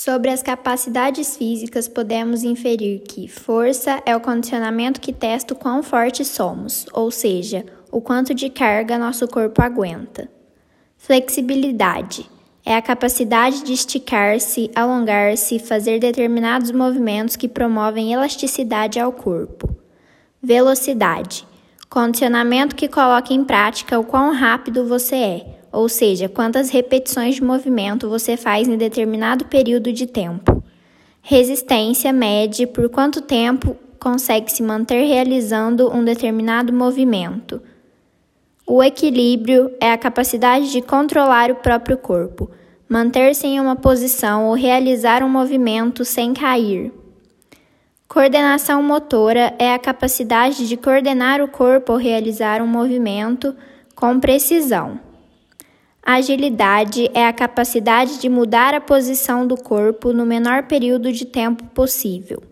Sobre as capacidades físicas, podemos inferir que força é o condicionamento que testa o quão fortes somos, ou seja, o quanto de carga nosso corpo aguenta. Flexibilidade é a capacidade de esticar-se, alongar-se fazer determinados movimentos que promovem elasticidade ao corpo. Velocidade condicionamento que coloca em prática o quão rápido você é ou seja, quantas repetições de movimento você faz em determinado período de tempo. Resistência mede por quanto tempo consegue se manter realizando um determinado movimento. O equilíbrio é a capacidade de controlar o próprio corpo, manter-se em uma posição ou realizar um movimento sem cair. Coordenação motora é a capacidade de coordenar o corpo ou realizar um movimento com precisão. Agilidade é a capacidade de mudar a posição do corpo no menor período de tempo possível.